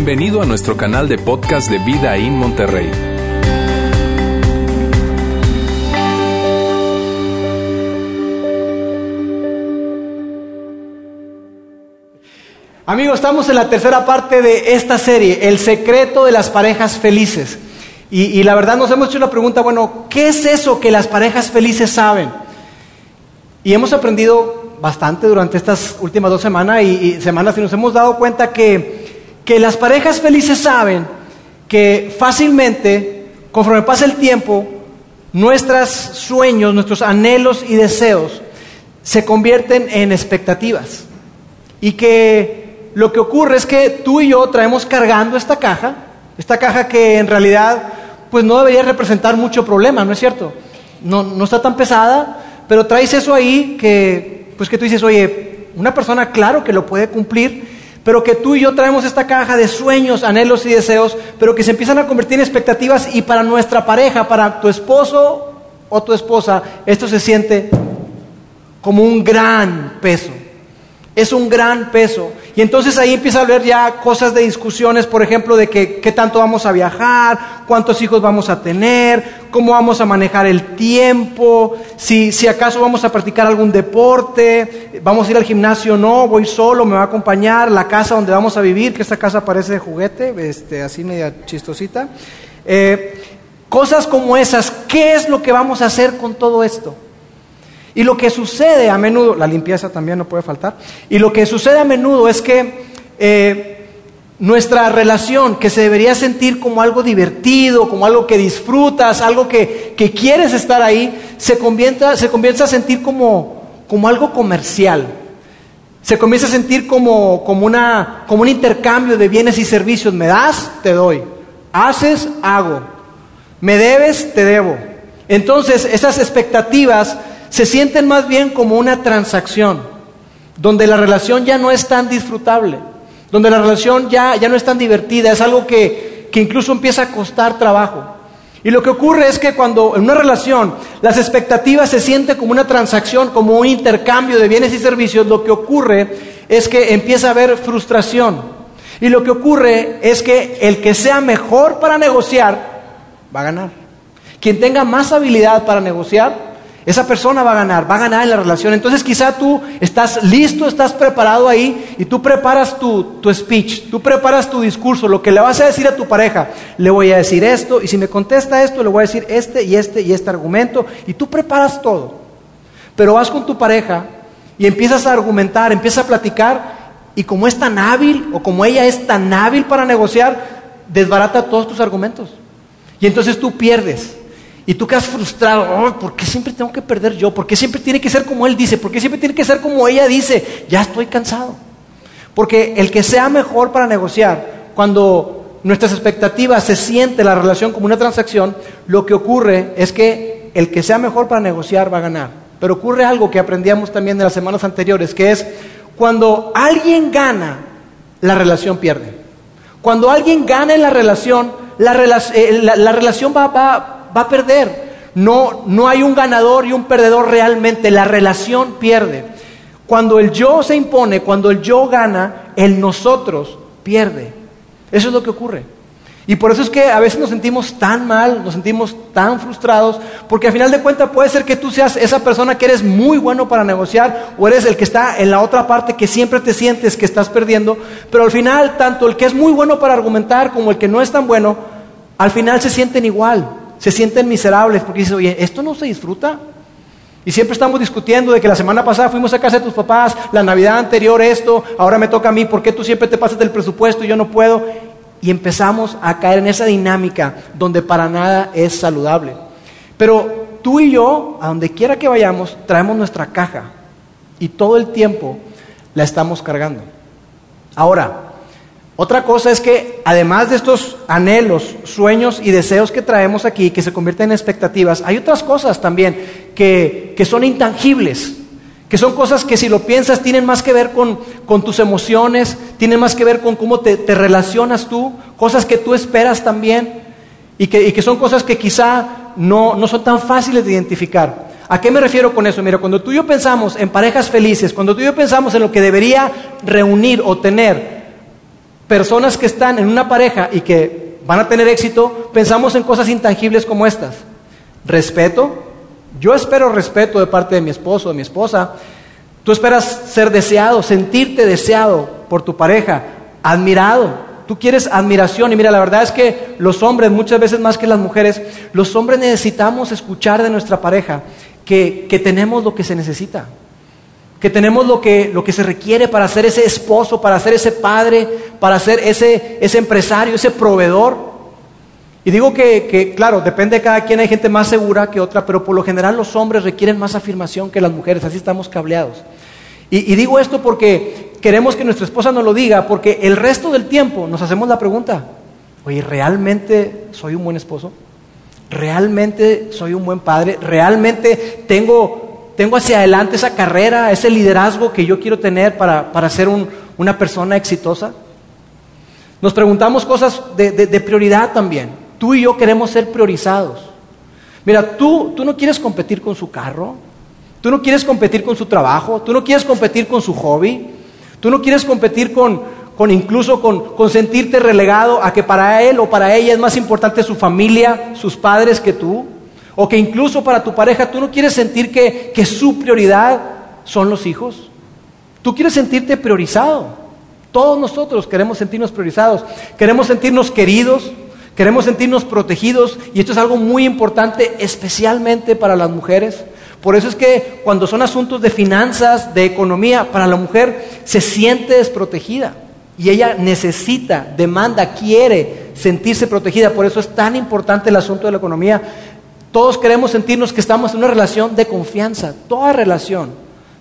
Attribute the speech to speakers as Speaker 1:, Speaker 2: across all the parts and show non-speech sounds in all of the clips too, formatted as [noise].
Speaker 1: Bienvenido a nuestro canal de podcast de Vida en Monterrey.
Speaker 2: Amigos, estamos en la tercera parte de esta serie, El secreto de las parejas felices. Y, la verdad nos hemos hecho la pregunta, bueno, ¿qué es eso que las parejas felices saben? Y hemos aprendido bastante durante estas últimas dos semanas y, y semanas y nos hemos dado cuenta que, que las parejas felices saben que fácilmente, conforme pasa el tiempo, nuestros sueños, nuestros anhelos y deseos se convierten en expectativas. Y que lo que ocurre es que tú y yo traemos cargando esta caja, esta caja que en realidad pues no debería representar mucho problema, ¿no es cierto? No, no está tan pesada, pero traes eso ahí que, pues que tú dices, oye, una persona claro que lo puede cumplir, pero que tú y yo traemos esta caja de sueños, anhelos y deseos, pero que se empiezan a convertir en expectativas y para nuestra pareja, para tu esposo o tu esposa, esto se siente como un gran peso. Es un gran peso. Y entonces ahí empieza a haber ya cosas de discusiones, por ejemplo, de que, qué tanto vamos a viajar, cuántos hijos vamos a tener, cómo vamos a manejar el tiempo, si, si acaso vamos a practicar algún deporte, vamos a ir al gimnasio o no, voy solo, me va a acompañar, la casa donde vamos a vivir, que esta casa parece de juguete, este, así media chistosita. Eh, cosas como esas, ¿qué es lo que vamos a hacer con todo esto? Y lo que sucede a menudo, la limpieza también no puede faltar, y lo que sucede a menudo es que eh, nuestra relación, que se debería sentir como algo divertido, como algo que disfrutas, algo que, que quieres estar ahí, se comienza, se comienza a sentir como, como algo comercial. Se comienza a sentir como, como, una, como un intercambio de bienes y servicios. Me das, te doy. Haces, hago. Me debes, te debo. Entonces, esas expectativas se sienten más bien como una transacción, donde la relación ya no es tan disfrutable, donde la relación ya, ya no es tan divertida, es algo que, que incluso empieza a costar trabajo. Y lo que ocurre es que cuando en una relación las expectativas se sienten como una transacción, como un intercambio de bienes y servicios, lo que ocurre es que empieza a haber frustración. Y lo que ocurre es que el que sea mejor para negociar va a ganar. Quien tenga más habilidad para negociar esa persona va a ganar, va a ganar en la relación. Entonces quizá tú estás listo, estás preparado ahí y tú preparas tu, tu, speech, tú preparas tu discurso, lo que le vas a decir a tu pareja. Le voy a decir esto y si me contesta esto, le voy a decir este y este y este argumento y tú preparas todo. Pero vas con tu pareja y empiezas a argumentar, empiezas a platicar y como es tan hábil o como ella es tan hábil para negociar, desbarata todos tus argumentos. Y entonces tú pierdes. Y tú quedas frustrado, oh, ¿por qué siempre tengo que perder yo? ¿Por qué siempre tiene que ser como él dice? ¿Por qué siempre tiene que ser como ella dice? Ya estoy cansado. Porque el que sea mejor para negociar, cuando nuestras expectativas se siente la relación como una transacción, lo que ocurre es que el que sea mejor para negociar va a ganar. Pero ocurre algo que aprendíamos también en las semanas anteriores, que es cuando alguien gana, la relación pierde. Cuando alguien gana en la relación, la, eh, la, la relación va, va, va a perder. No, no hay un ganador y un perdedor realmente, la relación pierde. Cuando el yo se impone, cuando el yo gana, el nosotros pierde. Eso es lo que ocurre. Y por eso es que a veces nos sentimos tan mal, nos sentimos tan frustrados, porque al final de cuentas puede ser que tú seas esa persona que eres muy bueno para negociar o eres el que está en la otra parte que siempre te sientes que estás perdiendo, pero al final tanto el que es muy bueno para argumentar como el que no es tan bueno, al final se sienten igual se sienten miserables porque dicen, oye, esto no se disfruta. Y siempre estamos discutiendo de que la semana pasada fuimos a casa de tus papás, la Navidad anterior esto, ahora me toca a mí, ¿por qué tú siempre te pasas del presupuesto y yo no puedo? Y empezamos a caer en esa dinámica donde para nada es saludable. Pero tú y yo, a donde quiera que vayamos, traemos nuestra caja y todo el tiempo la estamos cargando. Ahora, otra cosa es que además de estos anhelos, sueños y deseos que traemos aquí, que se convierten en expectativas, hay otras cosas también que, que son intangibles, que son cosas que si lo piensas tienen más que ver con, con tus emociones, tienen más que ver con cómo te, te, relacionas tú, cosas que tú esperas también y que, que son cosas que quizá no, no son tan fáciles de identificar. ¿A qué me refiero con eso? Mira, cuando tú y yo pensamos en parejas felices, cuando tú y yo pensamos en lo que debería reunir o tener personas que están en una pareja y que van a tener éxito, pensamos en cosas intangibles como estas. Respeto. Yo espero respeto de parte de mi esposo, de mi esposa. Tú esperas ser deseado, sentirte deseado por tu pareja, admirado. Tú quieres admiración y mira, la verdad es que los hombres, muchas veces más que las mujeres, los hombres necesitamos escuchar de nuestra pareja que, que tenemos lo que se necesita que tenemos lo que, lo que se requiere para ser ese esposo, para ser ese padre, para ser ese, ese empresario, ese proveedor. Y digo que, que, claro, depende de cada quien, hay gente más segura que otra, pero por lo general los hombres requieren más afirmación que las mujeres, así estamos cableados. Y, y digo esto porque queremos que nuestra esposa nos lo diga, porque el resto del tiempo nos hacemos la pregunta, oye, ¿realmente soy un buen esposo? ¿Realmente soy un buen padre? ¿Realmente tengo tengo hacia adelante esa carrera, ese liderazgo que yo quiero tener para, ser una persona exitosa? Nos preguntamos cosas de, prioridad también. Tú y yo queremos ser priorizados. Mira, tú, tú no quieres competir con su carro, tú no quieres competir con su trabajo, tú no quieres competir con su hobby, tú no quieres competir con, con incluso con, con, sentirte relegado a que para él o para ella es más importante su familia, sus padres que tú. O que incluso para tu pareja tú no quieres sentir que, su prioridad son los hijos. Tú quieres sentirte priorizado. Todos nosotros queremos sentirnos priorizados. Queremos sentirnos queridos. Queremos sentirnos protegidos. Y esto es algo muy importante, especialmente para las mujeres. Por eso es que cuando son asuntos de finanzas, de economía, para la mujer se siente desprotegida. Y ella necesita, demanda, quiere sentirse protegida. Por eso es tan importante el asunto de la economía. Todos queremos sentirnos que estamos en una relación de confianza. Toda relación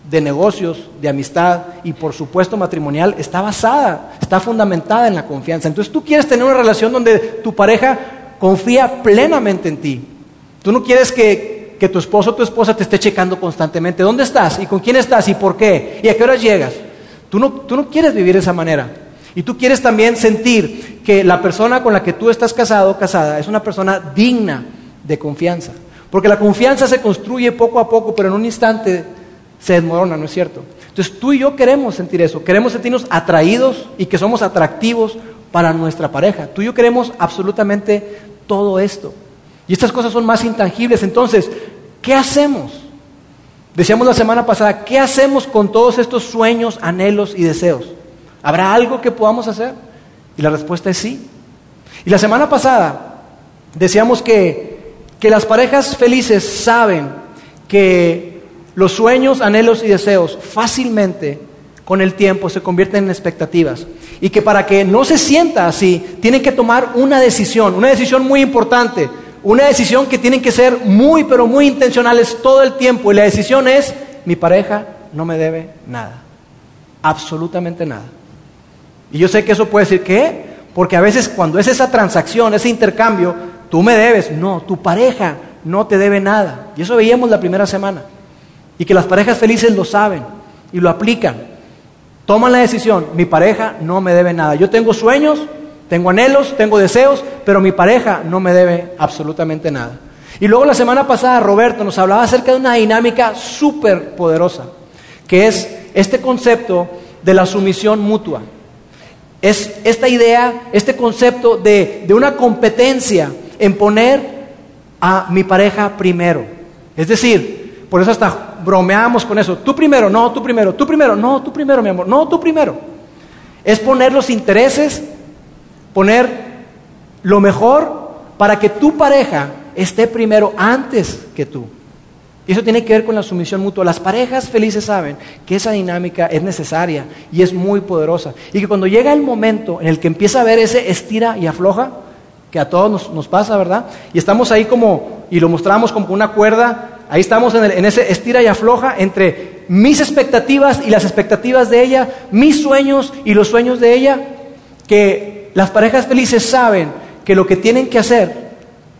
Speaker 2: de negocios, de amistad y por supuesto matrimonial está basada, está fundamentada en la confianza. Entonces tú quieres tener una relación donde tu pareja confía plenamente en ti. Tú no quieres que, que tu esposo o tu esposa te esté checando constantemente. ¿Dónde estás? ¿Y con quién estás? ¿Y por qué? ¿Y a qué horas llegas? Tú no, tú no quieres vivir de esa manera. Y tú quieres también sentir que la persona con la que tú estás casado o casada es una persona digna de confianza. Porque la confianza se construye poco a poco, pero en un instante se desmorona, ¿no es cierto? Entonces tú y yo queremos sentir eso, queremos sentirnos atraídos y que somos atractivos para nuestra pareja. Tú y yo queremos absolutamente todo esto. Y estas cosas son más intangibles. Entonces, ¿qué hacemos? Decíamos la semana pasada, ¿qué hacemos con todos estos sueños, anhelos y deseos? ¿Habrá algo que podamos hacer? Y la respuesta es sí. Y la semana pasada decíamos que que las parejas felices saben que los sueños, anhelos y deseos fácilmente con el tiempo se convierten en expectativas. Y que para que no se sienta así, tienen que tomar una decisión, una decisión muy importante, una decisión que tienen que ser muy, pero muy intencionales todo el tiempo. Y la decisión es, mi pareja no me debe nada, absolutamente nada. Y yo sé que eso puede decir, ¿qué? Porque a veces cuando es esa transacción, ese intercambio, tú me debes. No, tu pareja no te debe nada. Y eso veíamos la primera semana. Y que las parejas felices lo saben y lo aplican. Toman la decisión, mi pareja no me debe nada. Yo tengo sueños, tengo anhelos, tengo deseos, pero mi pareja no me debe absolutamente nada. Y luego la semana pasada Roberto nos hablaba acerca de una dinámica súper poderosa, que es este concepto de la sumisión mutua. Es esta idea, este concepto de, de una competencia en poner a mi pareja primero. Es decir, por eso hasta bromeamos con eso. Tú primero, no, tú primero, tú primero, no, tú primero, mi amor, no, tú primero. Es poner los intereses, poner lo mejor para que tu pareja esté primero antes que tú. Y eso tiene que ver con la sumisión mutua. Las parejas felices saben que esa dinámica es necesaria y es muy poderosa. Y que cuando llega el momento en el que empieza a ver ese estira y afloja, que a todos nos, pasa, ¿verdad? Y estamos ahí como, y lo mostramos como una cuerda, ahí estamos en, en ese estira y afloja entre mis expectativas y las expectativas de ella, mis sueños y los sueños de ella, que las parejas felices saben que lo que tienen que hacer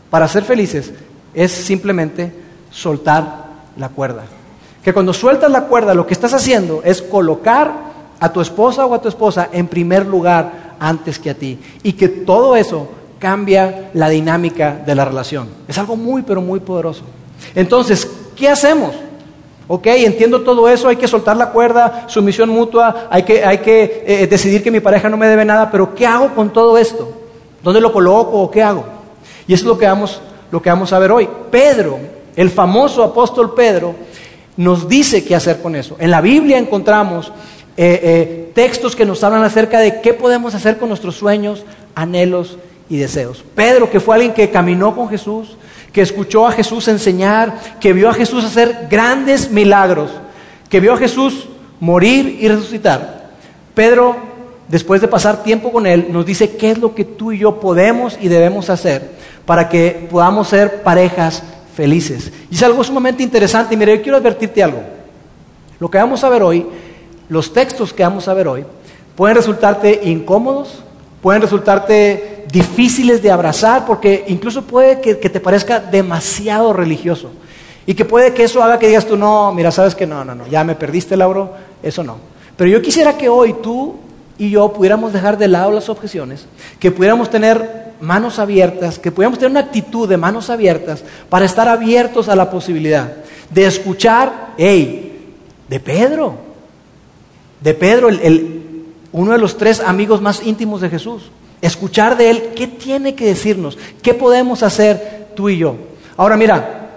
Speaker 2: para ser felices es simplemente soltar la cuerda. Que cuando sueltas la cuerda lo que estás haciendo es colocar a tu esposa o a tu esposa en primer lugar antes que a ti. Y que todo eso cambia la dinámica de la relación. Es algo muy, pero muy poderoso. Entonces, ¿qué hacemos? Ok, entiendo todo eso, hay que soltar la cuerda, sumisión mutua, hay que, hay que eh, decidir que mi pareja no me debe nada, pero ¿qué hago con todo esto? ¿Dónde lo coloco o qué hago? Y eso es lo que vamos, lo que vamos a ver hoy. Pedro, el famoso apóstol Pedro, nos dice qué hacer con eso. En la Biblia encontramos eh, eh, textos que nos hablan acerca de qué podemos hacer con nuestros sueños, anhelos y deseos. Pedro, que fue alguien que caminó con Jesús, que escuchó a Jesús enseñar, que vio a Jesús hacer grandes milagros, que vio a Jesús morir y resucitar. Pedro, después de pasar tiempo con él, nos dice qué es lo que tú y yo podemos y debemos hacer para que podamos ser parejas felices. Y es algo sumamente interesante. Y mire, yo quiero advertirte algo. Lo que vamos a ver hoy, los textos que vamos a ver hoy, pueden resultarte incómodos, pueden resultarte difíciles de abrazar, porque incluso puede que, te parezca demasiado religioso. Y que puede que eso haga que digas tú, no, mira, sabes que no, no, no, ya me perdiste, Lauro, eso no. Pero yo quisiera que hoy tú y yo pudiéramos dejar de lado las objeciones, que pudiéramos tener manos abiertas, que pudiéramos tener una actitud de manos abiertas para estar abiertos a la posibilidad de escuchar, hey, de Pedro, de Pedro, el, uno de los tres amigos más íntimos de Jesús, escuchar de él qué tiene que decirnos, qué podemos hacer tú y yo. Ahora mira,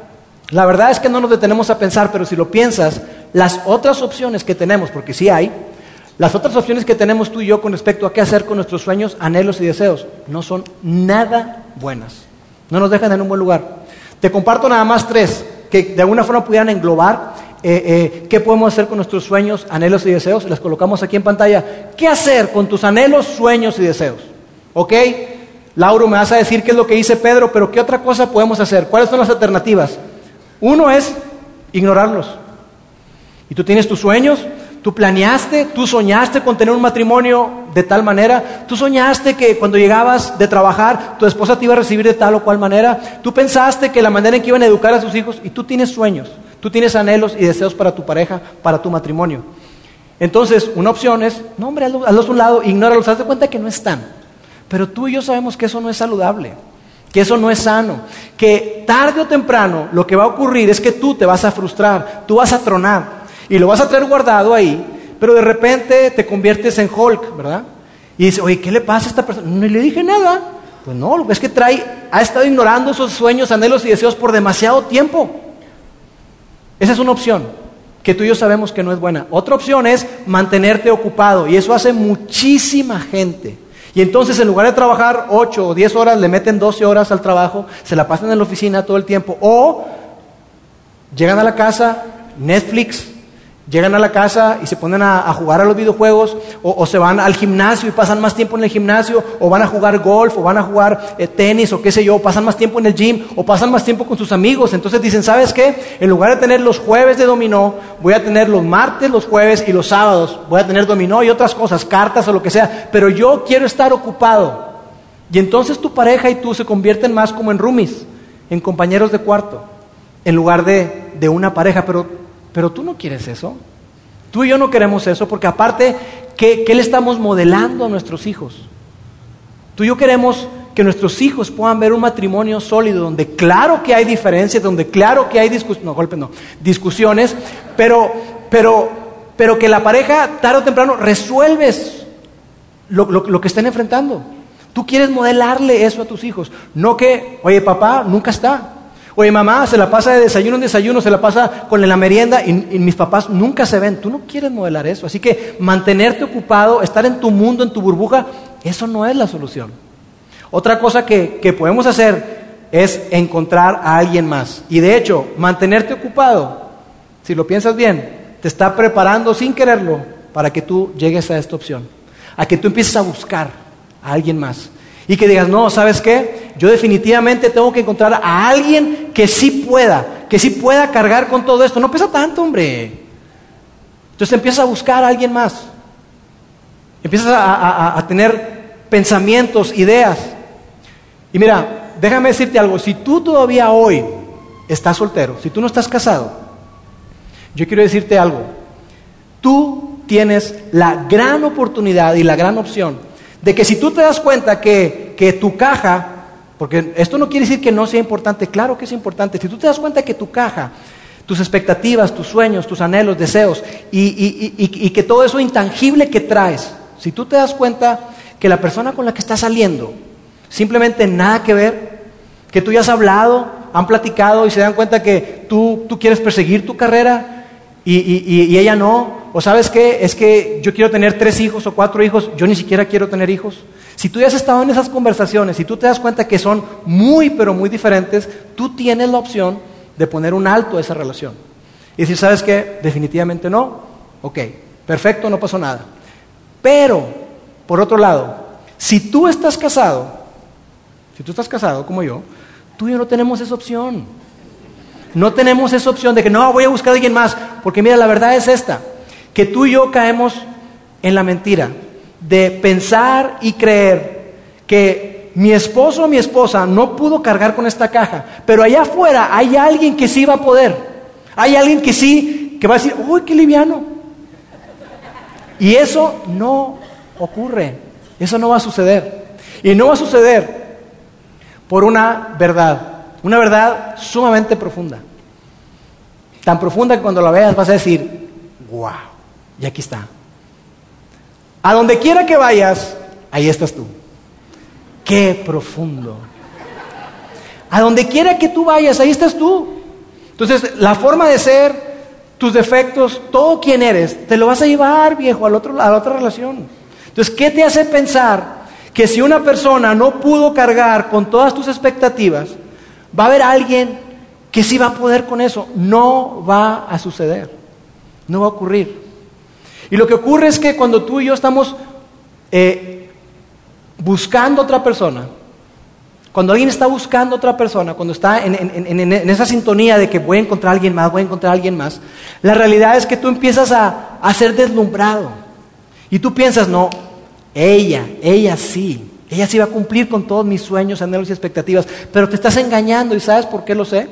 Speaker 2: la verdad es que no nos detenemos a pensar, pero si lo piensas, las otras opciones que tenemos, porque sí hay, las otras opciones que tenemos tú y yo con respecto a qué hacer con nuestros sueños, anhelos y deseos no son nada buenas. No nos dejan en un buen lugar. Te comparto nada más tres que de alguna forma pudieran englobar eh, eh, qué podemos hacer con nuestros sueños, anhelos y deseos. Las colocamos aquí en pantalla. ¿Qué hacer con tus anhelos, sueños y deseos? ¿Ok? Lauro, me vas a decir qué es lo que dice Pedro, pero ¿qué otra cosa podemos hacer? ¿Cuáles son las alternativas? Uno es ignorarlos. Y tú tienes tus sueños, Tú planeaste, tú soñaste con tener un matrimonio de tal manera, tú soñaste que cuando llegabas de trabajar tu esposa te iba a recibir de tal o cual manera, tú pensaste que la manera en que iban a educar a sus hijos y tú tienes sueños, tú tienes anhelos y deseos para tu pareja, para tu matrimonio. Entonces, una opción es, no hombre, hazlos a lado, ignóralos, haz de cuenta que no están. Pero tú y yo sabemos que eso no es saludable, que eso no es sano, que tarde o temprano lo que va a ocurrir es que tú te vas a frustrar, tú vas a tronar y lo vas a traer guardado ahí, pero de repente te conviertes en Hulk, ¿verdad? Y dices, oye, ¿qué le pasa a esta persona? No le dije nada. Pues no, es que trae, ha estado ignorando esos sueños, anhelos y deseos por demasiado tiempo. Esa es una opción que tú y yo sabemos que no es buena. Otra opción es mantenerte ocupado y eso hace muchísima gente. Y entonces en lugar de trabajar 8 o 10 horas, le meten 12 horas al trabajo, se la pasan en la oficina todo el tiempo. O llegan a la casa, Netflix, Llegan a la casa y se ponen a, jugar a los videojuegos o, se van al gimnasio y pasan más tiempo en el gimnasio o van a jugar golf o van a jugar eh, tenis o qué sé yo, pasan más tiempo en el gym o pasan más tiempo con sus amigos. Entonces dicen, ¿sabes qué? En lugar de tener los jueves de dominó, voy a tener los martes, los jueves y los sábados. Voy a tener dominó y otras cosas, cartas o lo que sea, pero yo quiero estar ocupado. Y entonces tu pareja y tú se convierten más como en roomies, en compañeros de cuarto, en lugar de, de una pareja. Pero pero tú no quieres eso. Tú y yo no queremos eso porque aparte, ¿qué, le estamos modelando a nuestros hijos? Tú y yo queremos que nuestros hijos puedan ver un matrimonio sólido donde claro que hay diferencias, donde claro que hay discusiones, no, golpe no, discusiones, pero, pero, pero que la pareja tarde o temprano resuelves lo, lo que estén enfrentando. Tú quieres modelarle eso a tus hijos, no que, oye papá, nunca está, Oye, mamá, se la pasa de desayuno en desayuno, se la pasa con la merienda y, mis papás nunca se ven. Tú no quieres modelar eso. Así que mantenerte ocupado, estar en tu mundo, en tu burbuja, eso no es la solución. Otra cosa que, que podemos hacer es encontrar a alguien más. Y de hecho, mantenerte ocupado, si lo piensas bien, te está preparando sin quererlo para que tú llegues a esta opción. A que tú empieces a buscar a alguien más. Y que digas, no, ¿sabes qué? Yo definitivamente tengo que encontrar a alguien que sí pueda, que sí pueda cargar con todo esto. No pesa tanto, hombre. Entonces empiezas a buscar a alguien más. Empiezas a, tener pensamientos, ideas. Y mira, déjame decirte algo. Si tú todavía hoy estás soltero, si tú no estás casado, yo quiero decirte algo. Tú tienes la gran oportunidad y la gran opción de que si tú te das cuenta que, que tu caja, porque esto no quiere decir que no sea importante, claro que es importante, si tú te das cuenta que tu caja tus expectativas, tus sueños, tus anhelos, deseos, y, que todo eso intangible que traes, si tú te das cuenta que la persona con la que estás saliendo, simplemente nada que ver, que tú ya has hablado, han platicado y se dan cuenta que tú, tú quieres perseguir tu carrera y, ella no, o sabes qué, es que yo quiero tener tres hijos o cuatro hijos, yo ni siquiera quiero tener hijos. Si tú ya has estado en esas conversaciones y tú te das cuenta que son muy, pero muy diferentes, tú tienes la opción de poner un alto a esa relación. Y decir, ¿sabes qué? Definitivamente no. Ok, perfecto, no pasó nada. Pero, por otro lado, si tú estás casado, si tú estás casado como yo, tú y yo no tenemos esa opción. No tenemos esa opción de que no, voy a buscar a alguien más. Porque mira, la verdad es esta, que tú y yo caemos en la mentira de pensar y creer que mi esposo o mi esposa no pudo cargar con esta caja, pero allá afuera hay alguien que sí va a poder. Hay alguien que sí, que va a decir, uy, qué liviano. Y eso no ocurre, eso no va a suceder. Y no va a suceder por una verdad, una verdad sumamente profunda. Tan profunda que cuando la veas vas a decir, wow, y aquí está. A donde quiera que vayas, ahí estás tú. Qué profundo. A donde quiera que tú vayas, ahí estás tú. Entonces, la forma de ser, tus defectos, todo quien eres, te lo vas a llevar, viejo, al otro, a la otra relación. Entonces, ¿qué te hace pensar que si una persona no pudo cargar con todas tus expectativas, va a haber alguien que sí va a poder con eso? No va a suceder. No va a ocurrir. Y lo que ocurre es que cuando tú y yo estamos eh, buscando otra persona, cuando alguien está buscando otra persona, cuando está en, esa sintonía de que voy a encontrar a alguien más, voy a encontrar a alguien más, la realidad es que tú empiezas a, a ser deslumbrado. Y tú piensas, no, ella, ella sí, ella sí va a cumplir con todos mis sueños, anhelos y expectativas, pero te estás engañando y ¿sabes por qué lo sé?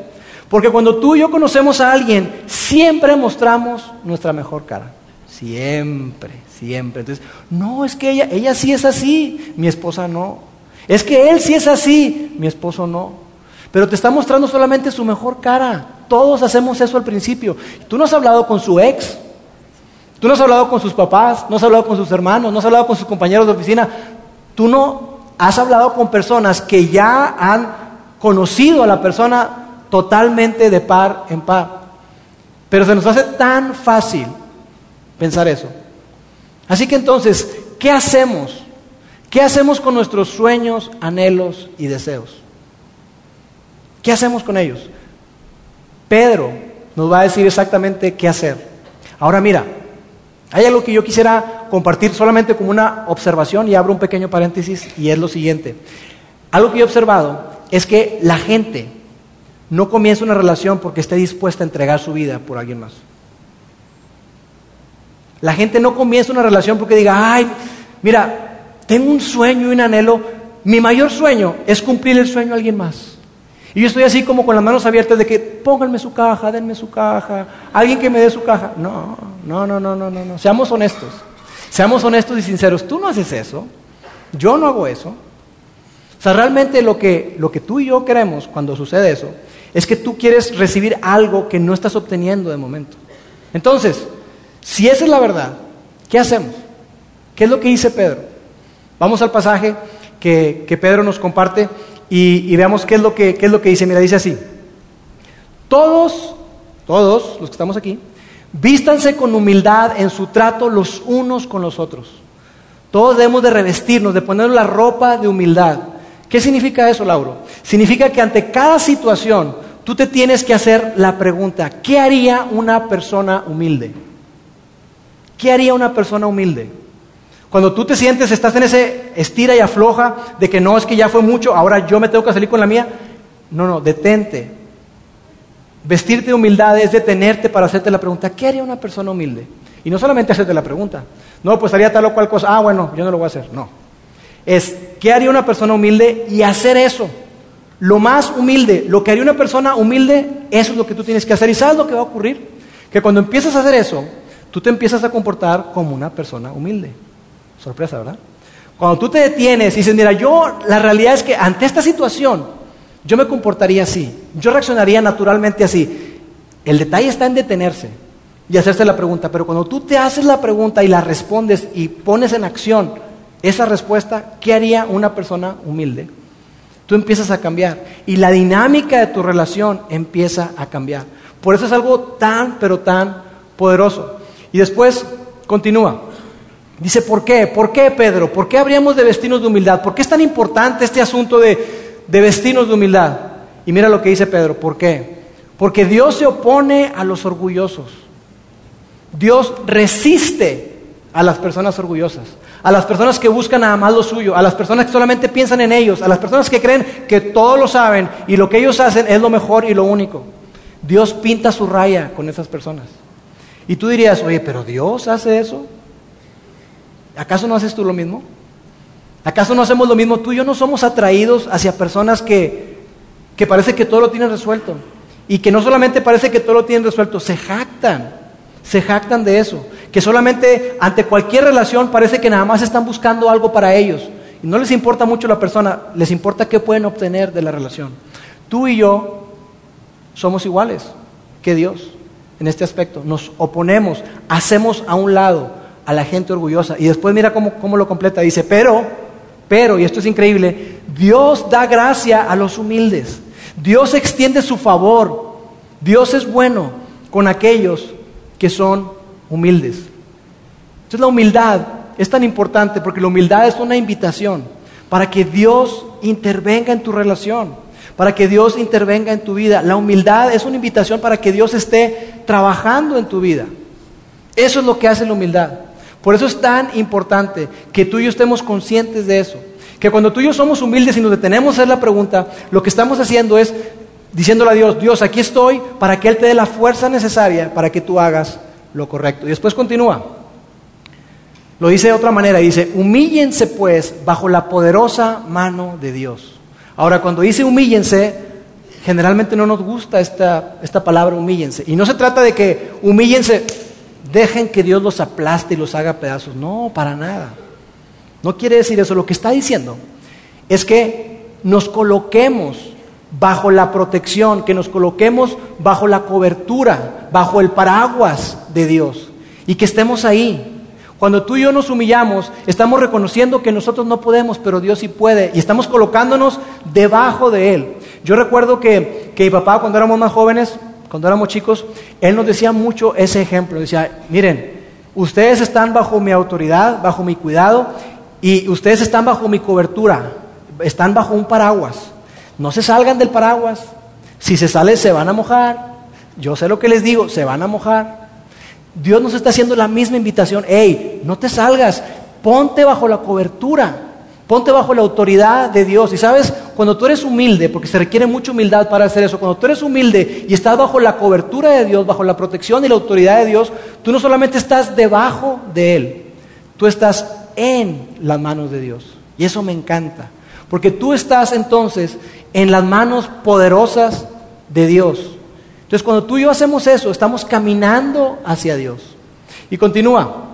Speaker 2: Porque cuando tú y yo conocemos a alguien, siempre mostramos nuestra mejor cara. Siempre, siempre. Entonces, no, es que ella, ella sí es así, mi esposa no. Es que él sí es así, mi esposo no. Pero te está mostrando solamente su mejor cara. Todos hacemos eso al principio. Tú no has hablado con su ex, tú no has hablado con sus papás, no has hablado con sus hermanos, no has hablado con sus compañeros de oficina. Tú no has hablado con personas que ya han conocido a la persona totalmente de par en par. Pero se nos hace tan fácil pensar eso. Así que entonces, ¿qué hacemos? ¿Qué hacemos con nuestros sueños, anhelos y deseos? ¿Qué hacemos con ellos? Pedro nos va a decir exactamente qué hacer. Ahora mira, hay algo que yo quisiera compartir solamente como una observación y abro un pequeño paréntesis y es lo siguiente. Algo que yo he observado es que la gente no comienza una relación porque esté dispuesta a entregar su vida por alguien más. La gente no comienza una relación porque diga, ay, mira, tengo un sueño y un anhelo. Mi mayor sueño es cumplir el sueño a alguien más. Y yo estoy así como con las manos abiertas de que pónganme su caja, denme su caja, alguien que me dé su caja. No, no, no, no, no, no, no. Seamos honestos. Seamos honestos y sinceros. Tú no haces eso. Yo no hago eso. O sea, realmente lo que, lo que tú y yo queremos cuando sucede eso es que tú quieres recibir algo que no estás obteniendo de momento. Entonces, si esa es la verdad, ¿qué hacemos? ¿Qué es lo que dice Pedro? Vamos al pasaje que, Pedro nos comparte y, veamos qué es, lo que, es lo que dice. Mira, dice así. Todos, todos los que estamos aquí, vístanse con humildad en su trato los unos con los otros. Todos debemos de revestirnos, de poner la ropa de humildad. ¿Qué significa eso, Lauro? Significa que ante cada situación tú te tienes que hacer la pregunta, ¿qué haría una persona humilde? ¿Qué haría una persona humilde? Cuando tú te sientes, estás en ese estira y afloja de que no, es que ya fue mucho, ahora yo me tengo que salir con la mía. No, no, detente. Vestirte de humildad es detenerte para hacerte la pregunta, ¿qué haría una persona humilde? Y no solamente hacerte la pregunta, no, pues haría tal o cual cosa, ah, bueno, yo no lo voy a hacer, no. Es, ¿qué haría una persona humilde? Y hacer eso. Lo más humilde, lo que haría una persona humilde, eso es lo que tú tienes que hacer. ¿Y sabes lo que va a ocurrir? Que cuando empiezas a hacer eso, tú te empiezas a comportar como una persona humilde. Sorpresa, ¿verdad? Cuando tú te detienes y dices, mira, yo, la realidad es que ante esta situación, yo me comportaría así, yo reaccionaría naturalmente así. El detalle está en detenerse y hacerse la pregunta, pero cuando tú te haces la pregunta y la respondes y pones en acción esa respuesta, ¿qué haría una persona humilde? Tú empiezas a cambiar y la dinámica de tu relación empieza a cambiar. Por eso es algo tan, pero tan poderoso. Y después continúa. Dice, ¿por qué? ¿Por qué, Pedro? ¿Por qué habríamos de vestirnos de humildad? ¿Por qué es tan importante este asunto de, de vestirnos de humildad? Y mira lo que dice Pedro, ¿por qué? Porque Dios se opone a los orgullosos. Dios resiste a las personas orgullosas, a las personas que buscan nada más lo suyo, a las personas que solamente piensan en ellos, a las personas que creen que todo lo saben y lo que ellos hacen es lo mejor y lo único. Dios pinta su raya con esas personas. Y tú dirías, oye, pero Dios hace eso. ¿Acaso no haces tú lo mismo? ¿Acaso no hacemos lo mismo? Tú y yo no somos atraídos hacia personas que, que parece que todo lo tienen resuelto. Y que no solamente parece que todo lo tienen resuelto, se jactan se jactan de eso, que solamente ante cualquier relación parece que nada más están buscando algo para ellos. Y no les importa mucho la persona, les importa qué pueden obtener de la relación. Tú y yo somos iguales que Dios en este aspecto. Nos oponemos, hacemos a un lado a la gente orgullosa. Y después mira cómo, cómo lo completa. Dice, pero, pero, y esto es increíble, Dios da gracia a los humildes. Dios extiende su favor. Dios es bueno con aquellos que son humildes. Entonces la humildad es tan importante porque la humildad es una invitación para que Dios intervenga en tu relación, para que Dios intervenga en tu vida. La humildad es una invitación para que Dios esté trabajando en tu vida. Eso es lo que hace la humildad. Por eso es tan importante que tú y yo estemos conscientes de eso. Que cuando tú y yo somos humildes y nos detenemos a hacer la pregunta, lo que estamos haciendo es diciéndole a Dios, Dios, aquí estoy para que Él te dé la fuerza necesaria para que tú hagas lo correcto. Y después continúa. Lo dice de otra manera, dice, humíllense pues bajo la poderosa mano de Dios. Ahora, cuando dice humíllense, generalmente no nos gusta esta, esta palabra humíllense. Y no se trata de que humíllense, dejen que Dios los aplaste y los haga pedazos. No, para nada. No quiere decir eso. Lo que está diciendo es que nos coloquemos bajo la protección, que nos coloquemos bajo la cobertura, bajo el paraguas de Dios y que estemos ahí. Cuando tú y yo nos humillamos, estamos reconociendo que nosotros no podemos, pero Dios sí puede, y estamos colocándonos debajo de Él. Yo recuerdo que, que mi papá, cuando éramos más jóvenes, cuando éramos chicos, Él nos decía mucho ese ejemplo. Decía, miren, ustedes están bajo mi autoridad, bajo mi cuidado, y ustedes están bajo mi cobertura, están bajo un paraguas. No se salgan del paraguas. Si se sale, se van a mojar. Yo sé lo que les digo, se van a mojar. Dios nos está haciendo la misma invitación. Hey, no te salgas, ponte bajo la cobertura, ponte bajo la autoridad de Dios. Y sabes, cuando tú eres humilde, porque se requiere mucha humildad para hacer eso, cuando tú eres humilde y estás bajo la cobertura de Dios, bajo la protección y la autoridad de Dios, tú no solamente estás debajo de Él, tú estás en las manos de Dios. Y eso me encanta. Porque tú estás entonces en las manos poderosas de Dios. Entonces cuando tú y yo hacemos eso, estamos caminando hacia Dios. Y continúa.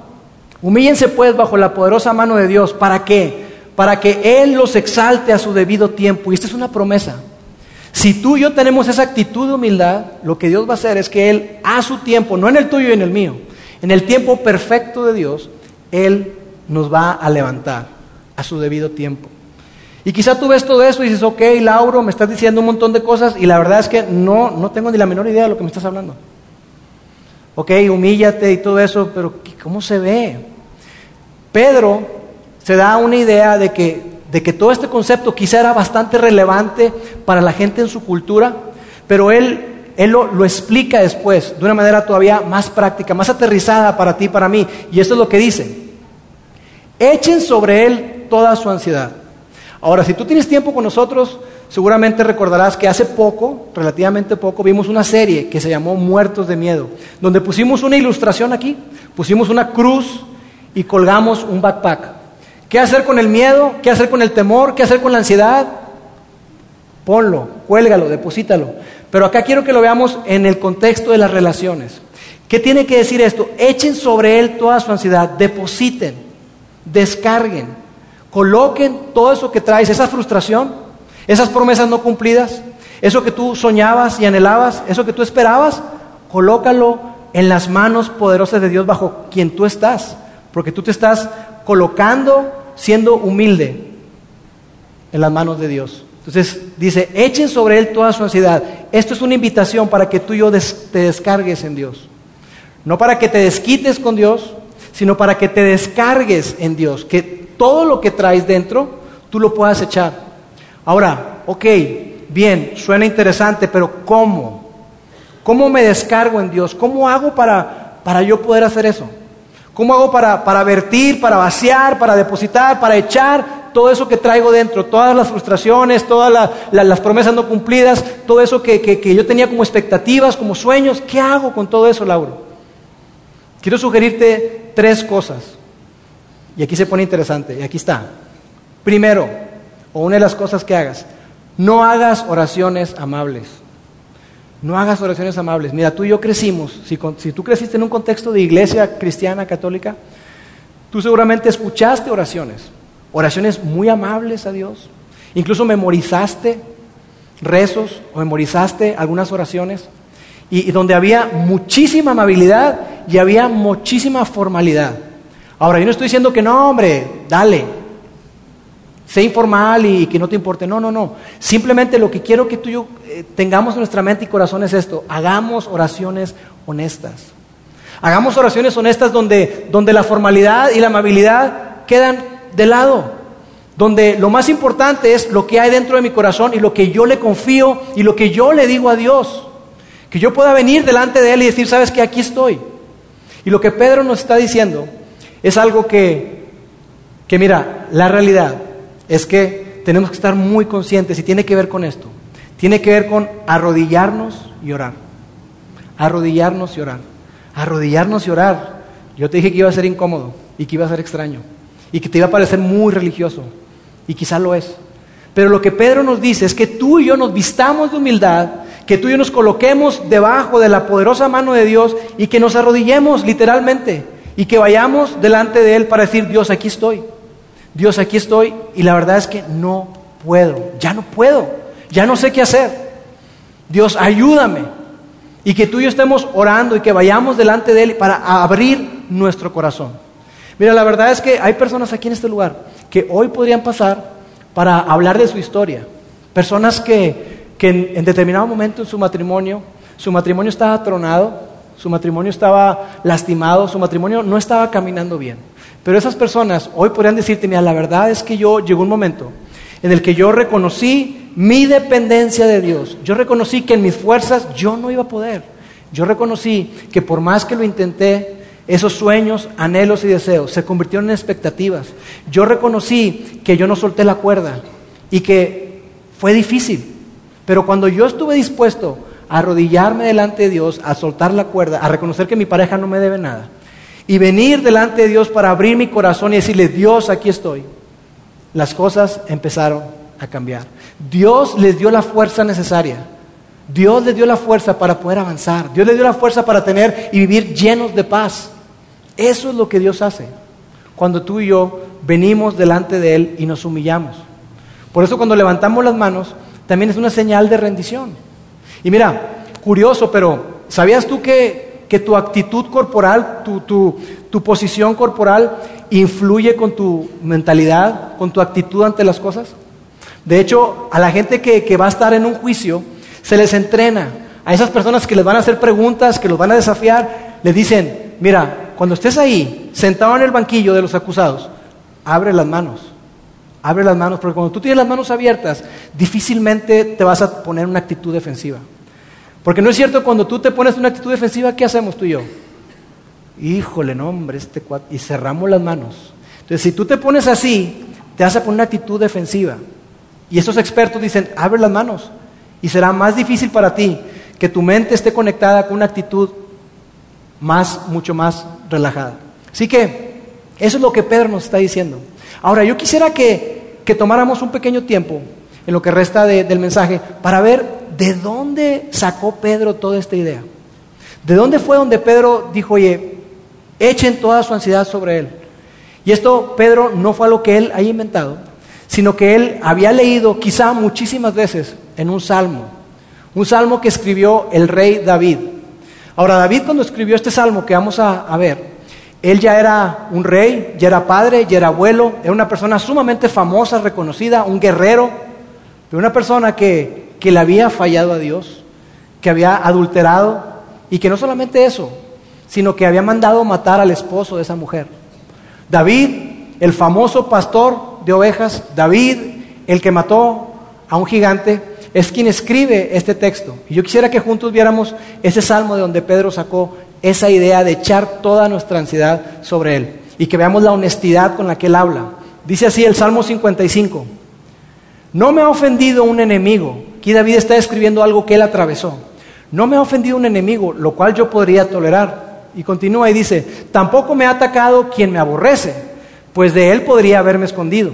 Speaker 2: Humíllense pues bajo la poderosa mano de Dios. ¿Para qué? Para que Él los exalte a su debido tiempo. Y esta es una promesa. Si tú y yo tenemos esa actitud de humildad, lo que Dios va a hacer es que Él a su tiempo, no en el tuyo y en el mío, en el tiempo perfecto de Dios, Él nos va a levantar a su debido tiempo. Y quizá tú ves todo eso y dices, ok, Lauro, me estás diciendo un montón de cosas y la verdad es que no, no tengo ni la menor idea de lo que me estás hablando. Ok, humíllate y todo eso, pero ¿cómo se ve? Pedro se da una idea de que, de que todo este concepto quizá era bastante relevante para la gente en su cultura, pero él, él lo, lo explica después de una manera todavía más práctica, más aterrizada para ti para mí. Y esto es lo que dice. Echen sobre él toda su ansiedad Ahora, si tú tienes tiempo con nosotros, seguramente recordarás que hace poco, relativamente poco, vimos una serie que se llamó Muertos de Miedo, donde pusimos una ilustración aquí, pusimos una cruz y colgamos un backpack. ¿Qué hacer con el miedo? ¿Qué hacer con el temor? ¿Qué hacer con la ansiedad? Ponlo, cuélgalo, deposítalo. Pero acá quiero que lo veamos en el contexto de las relaciones. ¿Qué tiene que decir esto? Echen sobre él toda su ansiedad, depositen, descarguen. Coloquen todo eso que traes, esa frustración, esas promesas no cumplidas, eso que tú soñabas y anhelabas, eso que tú esperabas, colócalo en las manos poderosas de Dios bajo quien tú estás, porque tú te estás colocando siendo humilde en las manos de Dios. Entonces dice, echen sobre él toda su ansiedad. Esto es una invitación para que tú y yo te descargues en Dios. No para que te desquites con Dios, sino para que te descargues en Dios. Que todo lo que traes dentro, tú lo puedas echar. Ahora, ok, bien, suena interesante, pero ¿cómo? ¿Cómo me descargo en Dios? ¿Cómo hago para, para yo poder hacer eso? ¿Cómo hago para, para vertir, para vaciar, para depositar, para echar todo eso que traigo dentro? Todas las frustraciones, todas las promesas no cumplidas, todo eso que, que yo tenía como expectativas, como sueños. ¿Qué hago con todo eso, Lauro? Quiero sugerirte tres cosas. Y aquí se pone interesante, y aquí está. Primero, o una de las cosas que hagas, no hagas oraciones amables. No hagas oraciones amables. Mira, tú y yo crecimos, si, si tú creciste en un contexto de iglesia cristiana católica, tú seguramente escuchaste oraciones, oraciones muy amables a Dios. Incluso memorizaste rezos o memorizaste algunas oraciones y, donde había muchísima amabilidad y había muchísima formalidad. Ahora, yo no estoy diciendo que no, hombre, dale, sé informal y que no te importe. No, no, no. Simplemente lo que quiero que tú y yo eh, tengamos en nuestra mente y corazón es esto. Hagamos oraciones honestas. Hagamos oraciones honestas donde, donde la formalidad y la amabilidad quedan de lado. Donde lo más importante es lo que hay dentro de mi corazón y lo que yo le confío y lo que yo le digo a Dios. Que yo pueda venir delante de Él y decir, sabes que aquí estoy. Y lo que Pedro nos está diciendo es algo que, que mira, la realidad es que tenemos que estar muy conscientes y tiene que ver con esto. Tiene que ver con arrodillarnos y orar. Arrodillarnos y orar. Arrodillarnos y orar. Yo te dije que iba a ser incómodo y que iba a ser extraño y que te iba a parecer muy religioso y quizá lo es. Pero lo que Pedro nos dice es que tú y yo nos vistamos de humildad que tú y yo nos coloquemos debajo de la poderosa mano de Dios y que nos arrodillemos literalmente y que vayamos delante de Él para decir, Dios, aquí estoy. Dios, aquí estoy y la verdad es que no puedo, ya no puedo, ya no sé qué hacer. Dios, ayúdame. Y que tú y yo estemos orando y que vayamos delante de Él para abrir nuestro corazón. Mira, la verdad es que hay personas aquí en este lugar que hoy podrían pasar para hablar de su historia. Personas que que en, determinado momento en su matrimonio, su matrimonio estaba tronado, su matrimonio estaba lastimado, su matrimonio no estaba caminando bien. Pero esas personas hoy podrían decirte, mira, la verdad es que yo llegó un momento en el que yo reconocí mi dependencia de Dios. Yo reconocí que en mis fuerzas yo no iba a poder. Yo reconocí que por más que lo intenté, esos sueños, anhelos y deseos se convirtieron en expectativas. Yo reconocí que yo no solté la cuerda y que fue difícil. Pero cuando yo estuve dispuesto arrodillarme delante de Dios, a soltar la cuerda, a reconocer que mi pareja no me debe nada, y venir delante de Dios para abrir mi corazón y decirle, Dios, aquí estoy, las cosas empezaron a cambiar. Dios les dio la fuerza necesaria. Dios les dio la fuerza para poder avanzar. Dios les dio la fuerza para tener y vivir llenos de paz. Eso es lo que Dios hace cuando tú y yo venimos delante de Él y nos humillamos. Por eso cuando levantamos las manos, también es una señal de rendición. Y mira, curioso, pero ¿sabías tú que, que tu actitud corporal, tu, tu, tu, posición corporal influye con tu mentalidad, con tu actitud ante las cosas? De hecho, a la gente que, que va a estar en un juicio, se les entrena. A esas personas que les van a hacer preguntas, que los van a desafiar, les dicen, mira, cuando estés ahí, sentado en el banquillo de los acusados, abre las manos Abre las manos, porque cuando tú tienes las manos abiertas, difícilmente te vas a poner una actitud defensiva. Porque no es cierto, cuando tú te pones una actitud defensiva, ¿qué hacemos tú y yo? Híjole, no, hombre, este cuate. Y cerramos las manos. Entonces, si tú te pones así, te vas a poner una actitud defensiva. Y estos expertos dicen, abre las manos. Y será más difícil para ti que tu mente esté conectada con una actitud más, mucho más relajada. Así que, eso es lo que Pedro nos está diciendo. Ahora, yo quisiera que, tomáramos un pequeño tiempo en lo que resta del mensaje para ver de dónde sacó Pedro toda esta idea. ¿De dónde fue donde Pedro dijo, oye, echen toda su ansiedad sobre él? Y esto, Pedro, no fue algo que él haya inventado, sino que él había leído quizá muchísimas veces en un salmo, un salmo que escribió el rey David. Ahora, David cuando escribió este salmo que vamos a, ver, él ya era un rey, ya era padre, ya era abuelo, era una persona sumamente famosa, reconocida, un guerrero, pero una persona que, que le había fallado a Dios, que había adulterado y que no solamente eso, sino que había mandado matar al esposo de esa mujer. David, el famoso pastor de ovejas, David, el que mató a un gigante, es quien escribe este texto. Y yo quisiera que juntos viéramos ese salmo de donde Pedro sacó esa idea de echar toda nuestra ansiedad sobre él y que veamos la honestidad con la que él habla. Dice así el Salmo 55, no me ha ofendido un enemigo. Aquí David está escribiendo algo que él atravesó. No me ha ofendido un enemigo, lo cual yo podría tolerar. Y continúa y dice, tampoco me ha atacado quien me aborrece, pues de él podría haberme escondido.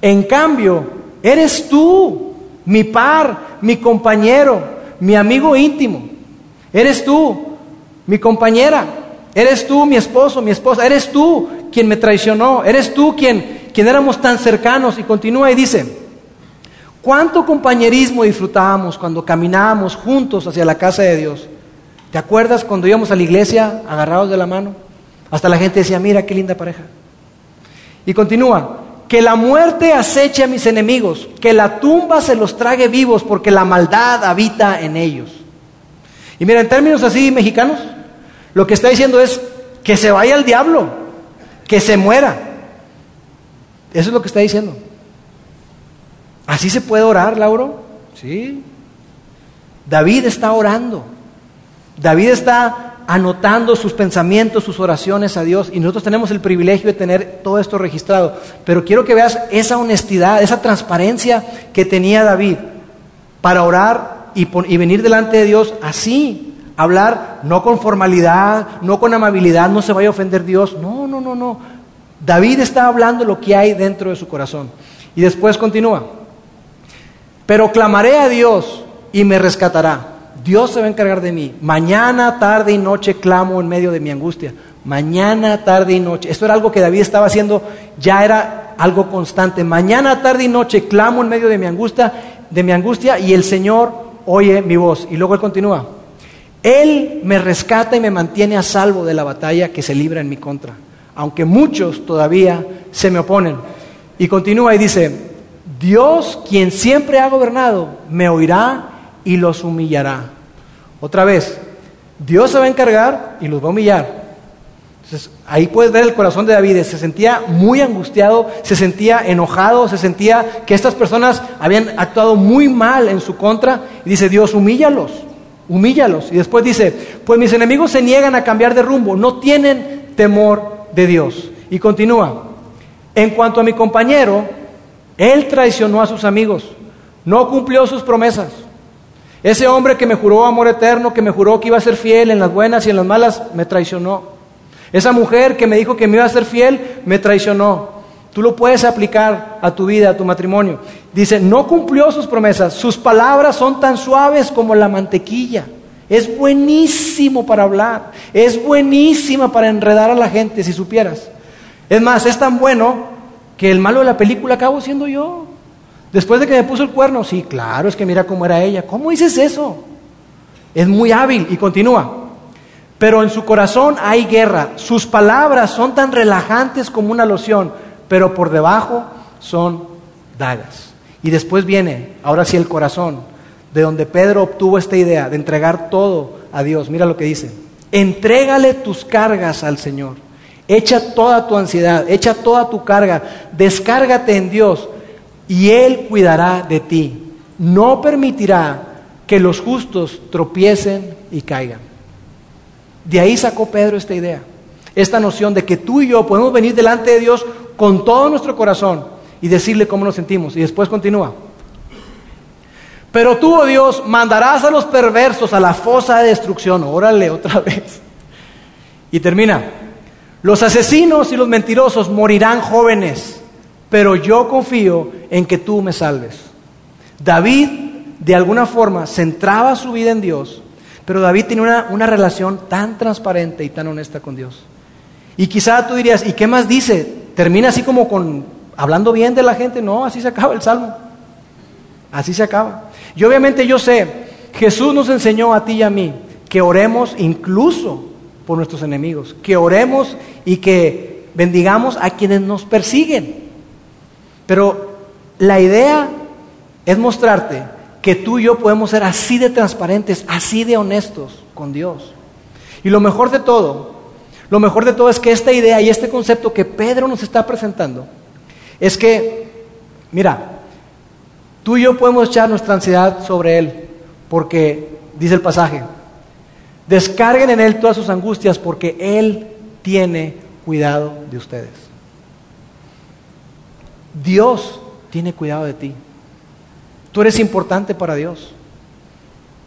Speaker 2: En cambio, eres tú, mi par, mi compañero, mi amigo íntimo. Eres tú, mi compañera. Eres tú, mi esposo, mi esposa. Eres tú quien me traicionó. Eres tú quien, quien éramos tan cercanos. Y continúa y dice, ¿cuánto compañerismo disfrutábamos cuando caminábamos juntos hacia la casa de Dios? ¿Te acuerdas cuando íbamos a la iglesia agarrados de la mano? Hasta la gente decía, mira qué linda pareja. Y continúa, que la muerte aceche a mis enemigos, que la tumba se los trague vivos, porque la maldad habita en ellos. Y mira, en términos así mexicanos, lo que está diciendo es que se vaya al diablo, que se muera. Eso es lo que está diciendo. ¿Así se puede orar, Lauro? Sí. David está orando. David está anotando sus pensamientos, sus oraciones a Dios y nosotros tenemos el privilegio de tener todo esto registrado. Pero quiero que veas esa honestidad, esa transparencia que tenía David para orar y, venir delante de Dios así, hablar no con formalidad, no con amabilidad, no se vaya a ofender Dios. No, no, no, no. David está hablando lo que hay dentro de su corazón. Y después continúa. Pero clamaré a Dios y me rescatará. Dios se va a encargar de mí. Mañana, tarde y noche clamo en medio de mi angustia. Mañana, tarde y noche. Esto era algo que David estaba haciendo, ya era algo constante. Mañana, tarde y noche clamo en medio de mi angustia, de mi angustia y el Señor oye mi voz. Y luego él continúa. Él me rescata y me mantiene a salvo de la batalla que se libra en mi contra, aunque muchos todavía se me oponen. Y continúa y dice, Dios, quien siempre ha gobernado, me oirá y los humillará. Otra vez, Dios se va a encargar y los va a humillar. Entonces, ahí puedes ver el corazón de David. Se sentía muy angustiado, se sentía enojado, se sentía que estas personas habían actuado muy mal en su contra. Y dice, Dios, humíllalos, humíllalos. Y después dice, pues mis enemigos se niegan a cambiar de rumbo, no tienen temor de Dios. Y continúa, en cuanto a mi compañero, él traicionó a sus amigos, no cumplió sus promesas. Ese hombre que me juró amor eterno, que me juró que iba a ser fiel en las buenas y en las malas, me traicionó. Esa mujer que me dijo que me iba a ser fiel, me traicionó. Tú lo puedes aplicar a tu vida, a tu matrimonio. Dice, no cumplió sus promesas. Sus palabras son tan suaves como la mantequilla. Es buenísimo para hablar. Es buenísima para enredar a la gente, si supieras. Es más, es tan bueno que el malo de la película acabo siendo yo. Después de que me puso el cuerno, sí, claro, es que mira cómo era ella. ¿Cómo dices eso? Es muy hábil y continúa. Pero en su corazón hay guerra. Sus palabras son tan relajantes como una loción, pero por debajo son dagas. Y después viene, ahora sí, el corazón, de donde Pedro obtuvo esta idea de entregar todo a Dios. Mira lo que dice. Entrégale tus cargas al Señor. Echa toda tu ansiedad, echa toda tu carga, descárgate en Dios y Él cuidará de ti. No permitirá que los justos tropiecen y caigan. De ahí sacó Pedro esta idea, esta noción de que tú y yo podemos venir delante de Dios con todo nuestro corazón y decirle cómo nos sentimos. Y después continúa. Pero tú, oh Dios, mandarás a los perversos a la fosa de destrucción. Órale otra [laughs] vez. Y termina. Los asesinos y los mentirosos morirán jóvenes pero yo confío en que tú me salves. David, de alguna forma, centraba su vida en Dios, pero David tenía una, relación tan transparente y tan honesta con Dios. Y quizá tú dirías, ¿y qué más dice? ¿Termina así como con hablando bien de la gente? No, así se acaba el salmo. Así se acaba. Y obviamente yo sé, Jesús nos enseñó a ti y a mí que oremos incluso por nuestros enemigos, que oremos y que bendigamos a quienes nos persiguen. Pero la idea es mostrarte que tú y yo podemos ser así de transparentes, así de honestos con Dios. Y lo mejor de todo, lo mejor de todo es que esta idea y este concepto que Pedro nos está presentando es que, mira, tú y yo podemos echar nuestra ansiedad sobre Él, porque, dice el pasaje, descarguen en Él todas sus angustias porque Él tiene cuidado de ustedes. Dios tiene cuidado de ti. Tú eres importante para Dios.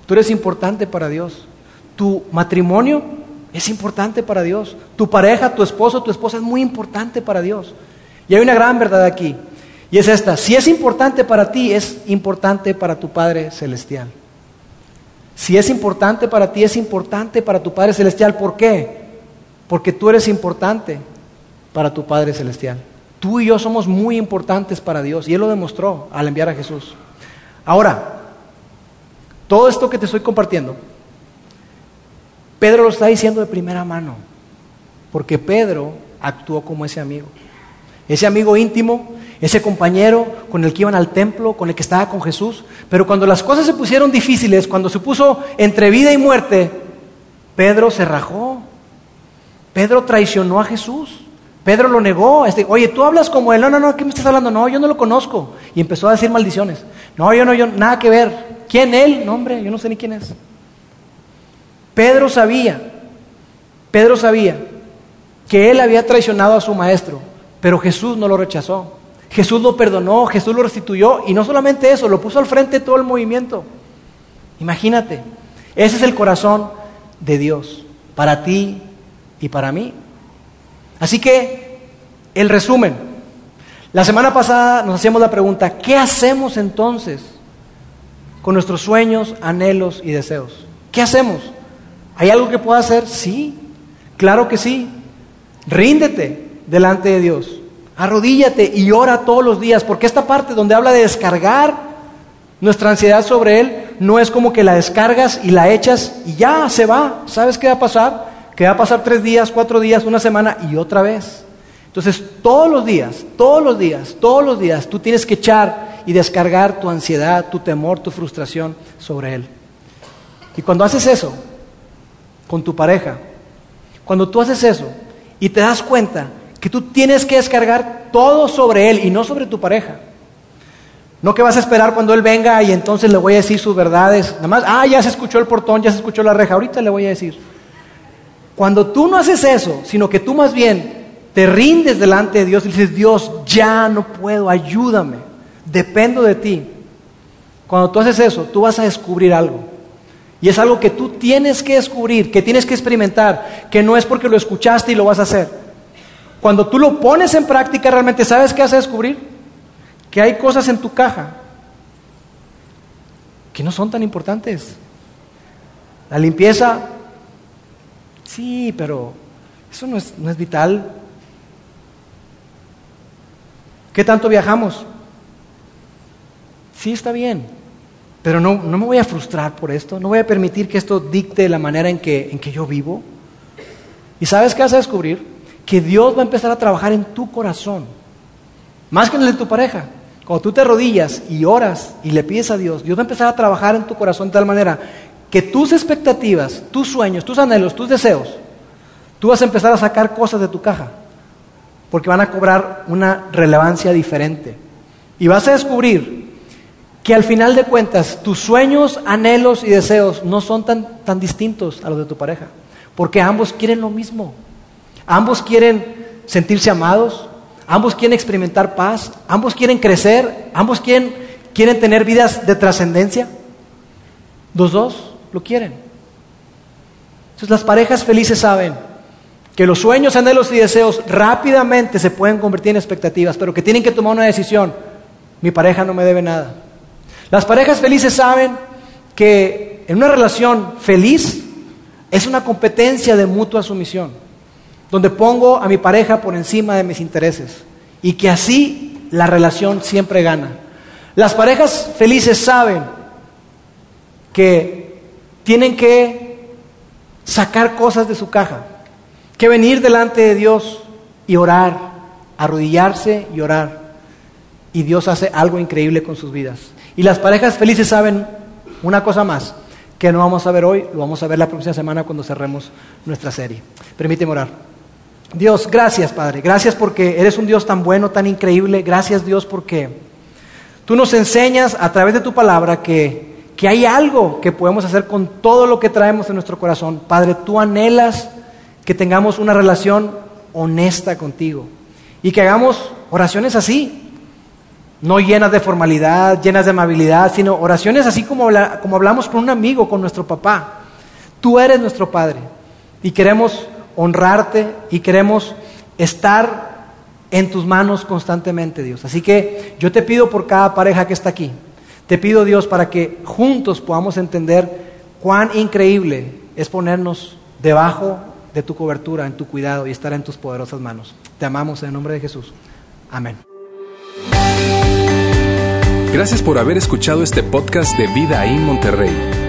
Speaker 2: Tú eres importante para Dios. Tu matrimonio es importante para Dios. Tu pareja, tu esposo, tu esposa es muy importante para Dios. Y hay una gran verdad aquí. Y es esta. Si es importante para ti, es importante para tu Padre Celestial. Si es importante para ti, es importante para tu Padre Celestial. ¿Por qué? Porque tú eres importante para tu Padre Celestial. Tú y yo somos muy importantes para Dios. Y Él lo demostró al enviar a Jesús. Ahora, todo esto que te estoy compartiendo, Pedro lo está diciendo de primera mano. Porque Pedro actuó como ese amigo. Ese amigo íntimo, ese compañero con el que iban al templo, con el que estaba con Jesús. Pero cuando las cosas se pusieron difíciles, cuando se puso entre vida y muerte, Pedro se rajó. Pedro traicionó a Jesús. Pedro lo negó. Este, Oye, tú hablas como él. No, no, no, ¿qué me estás hablando? No, yo no lo conozco. Y empezó a decir maldiciones. No, yo no, yo, nada que ver. ¿Quién él? No, hombre, yo no sé ni quién es. Pedro sabía, Pedro sabía que él había traicionado a su maestro. Pero Jesús no lo rechazó. Jesús lo perdonó, Jesús lo restituyó y no solamente eso, lo puso al frente de todo el movimiento. Imagínate, ese es el corazón de Dios para ti y para mí. Así que, el resumen, la semana pasada nos hacíamos la pregunta, ¿qué hacemos entonces con nuestros sueños, anhelos y deseos? ¿Qué hacemos? ¿Hay algo que pueda hacer? Sí, claro que sí. Ríndete, delante de Dios. Arrodíllate y ora todos los días, porque esta parte donde habla de descargar nuestra ansiedad sobre Él, no es como que la descargas y la echas y ya se va. ¿Sabes qué va a pasar? Que va a pasar tres días, cuatro días, una semana y otra vez. Entonces, todos los días, todos los días, todos los días, tú tienes que echar y descargar tu ansiedad, tu temor, tu frustración sobre Él. Y cuando haces eso con tu pareja, cuando tú haces eso y te das cuenta que tú tienes que descargar todo sobre Él y no sobre tu pareja. No que vas a esperar cuando Él venga y entonces le voy a decir sus verdades. Nada más, ah, ya se escuchó el portón, ya se escuchó la reja, ahorita le voy a decir. Cuando tú no haces eso, sino que tú más bien te rindes delante de Dios y dices, Dios, ya no puedo, ayúdame, dependo de ti. Cuando tú haces eso, tú vas a descubrir algo. Y es algo que tú tienes que descubrir, que tienes que experimentar, que no es porque lo escuchaste y lo vas a hacer. Cuando tú lo pones en práctica, realmente sabes qué vas a descubrir? Que hay cosas en tu caja que no son tan importantes. La limpieza, sí, pero eso no es, no es vital. ¿Qué tanto viajamos? Sí, está bien, pero no, no, me voy a frustrar por esto, no voy a permitir que esto dicte la manera en que, en que yo vivo. ¿Y sabes qué vas a descubrir? Que Dios va a empezar a trabajar en tu corazón, más que en el de tu pareja. Cuando tú te arrodillas y oras y le pides a Dios, Dios va a empezar a trabajar en tu corazón de tal manera que tus expectativas, tus sueños, tus anhelos, tus deseos, tú vas a empezar a sacar cosas de tu caja, porque van a cobrar una relevancia diferente. Y vas a descubrir que al final de cuentas tus sueños, anhelos y deseos no son tan, tan distintos a los de tu pareja, porque ambos quieren lo mismo. Ambos quieren sentirse amados, ambos quieren experimentar paz, ambos quieren crecer, ambos quieren, quieren tener vidas de trascendencia. Los dos lo quieren. Entonces las parejas felices saben que los sueños, anhelos y deseos rápidamente se pueden convertir en expectativas, pero que tienen que tomar una decisión. Mi pareja no me debe nada. Las parejas felices saben que en una relación feliz es una competencia de mutua sumisión donde pongo a mi pareja por encima de mis intereses y que así la relación siempre gana. Las parejas felices saben que tienen que sacar cosas de su caja, que venir delante de Dios y orar, arrodillarse y orar. Y Dios hace algo increíble con sus vidas. Y las parejas felices saben una cosa más, que no vamos a ver hoy, lo vamos a ver la próxima semana cuando cerremos nuestra serie. Permíteme orar. Dios, gracias Padre, gracias porque eres un Dios tan bueno, tan increíble, gracias Dios porque tú nos enseñas a través de tu palabra que, que hay algo que podemos hacer con todo lo que traemos en nuestro corazón. Padre, tú anhelas que tengamos una relación honesta contigo y que hagamos oraciones así, no llenas de formalidad, llenas de amabilidad, sino oraciones así como, como hablamos con un amigo, con nuestro papá. Tú eres nuestro Padre y queremos honrarte y queremos estar en tus manos constantemente, Dios. Así que yo te pido por cada pareja que está aquí, te pido, Dios, para que juntos podamos entender cuán increíble es ponernos debajo de tu cobertura, en tu cuidado y estar en tus poderosas manos. Te amamos en el nombre de Jesús. Amén.
Speaker 1: Gracias por haber escuchado este podcast de Vida en Monterrey.